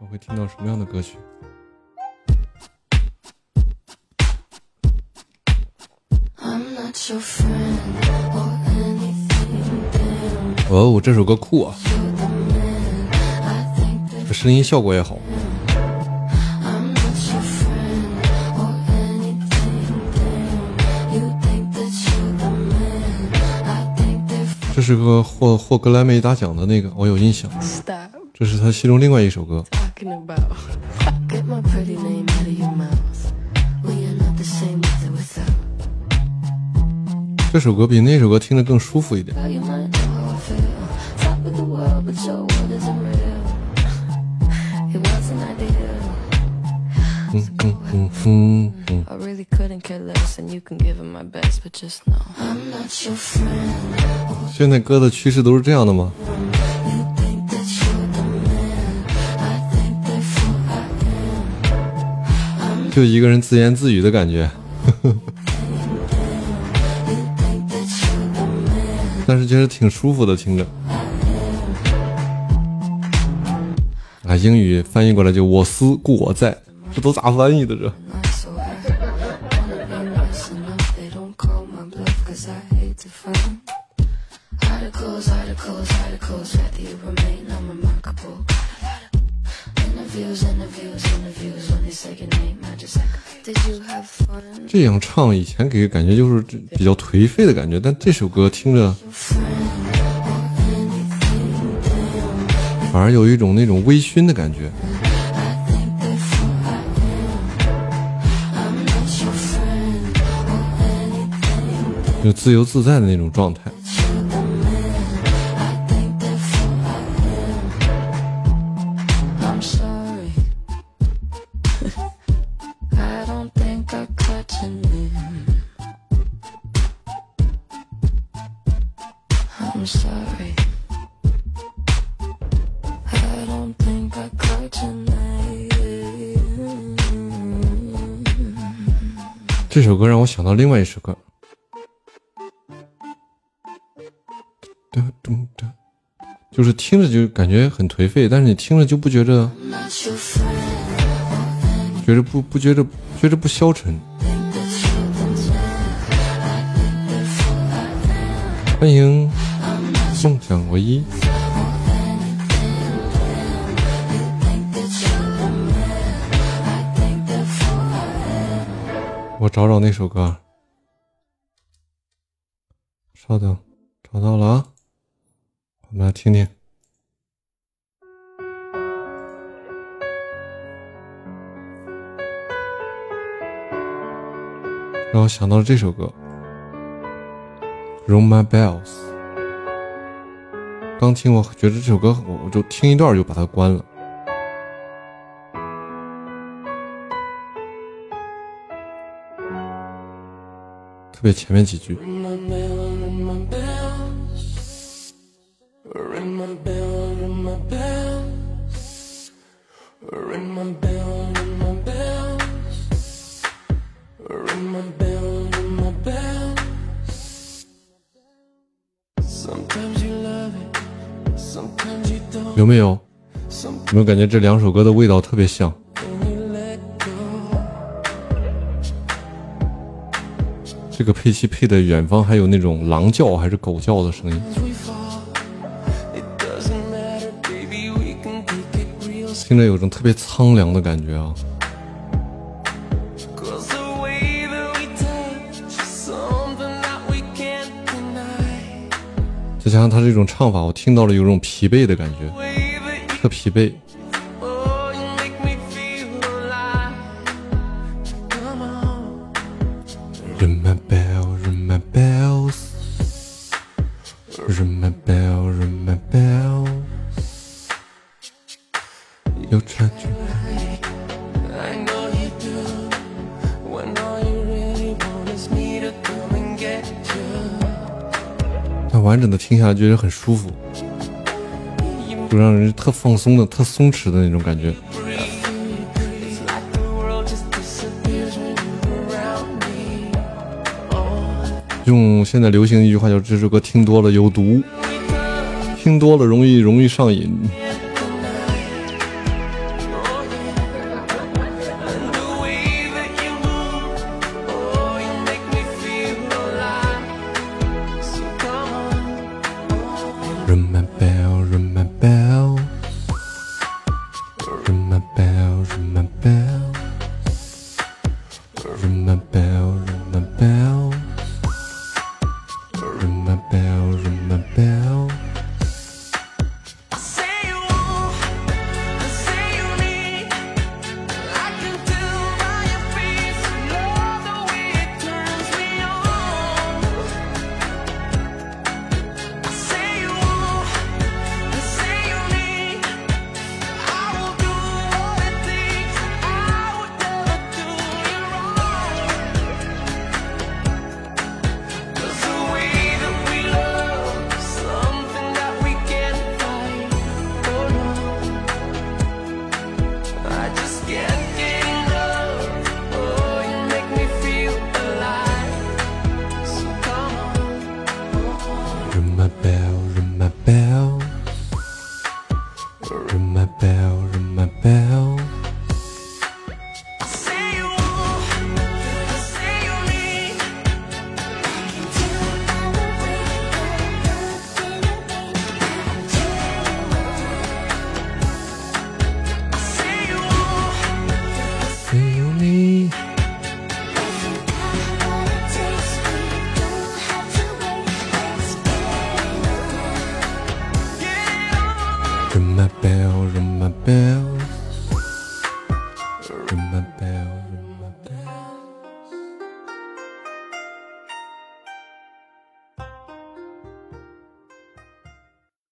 我会听到什么样的歌曲？哦，这首歌酷啊！这声音效果也好。这是个获获格莱美大奖的那个，我有印象。这是他其中另外一首歌。这首歌比那首歌听着更舒服一点。现在歌的趋势都是这样的吗？就一个人自言自语的感觉。但是觉得挺舒服的，听着。啊，英语翻译过来就“我思故我在”，这都咋翻译的？这？这样唱以前给感觉就是比较颓废的感觉，但这首歌听着反而有一种那种微醺的感觉，就自由自在的那种状态。这首歌让我想到另外一首歌，就是听着就感觉很颓废，但是你听着就不觉得，觉得不不觉得觉得不消沉。欢迎梦想唯一。我找找那首歌，稍等，找到了啊，我们来听听。让我想到了这首歌《Ring My Bells》。刚听，我觉得这首歌，我我就听一段就把它关了。特别前面几句。有没有？有没有感觉这两首歌的味道特别像？这个配器配的远方还有那种狼叫还是狗叫的声音，听着有种特别苍凉的感觉啊！加上他这种唱法，我听到了有种疲惫的感觉，特疲惫。完整的听下来，觉得很舒服，就让人特放松的、特松弛的那种感觉。用现在流行的一句话叫：“这首歌听多了有毒，听多了容易容易上瘾。” remember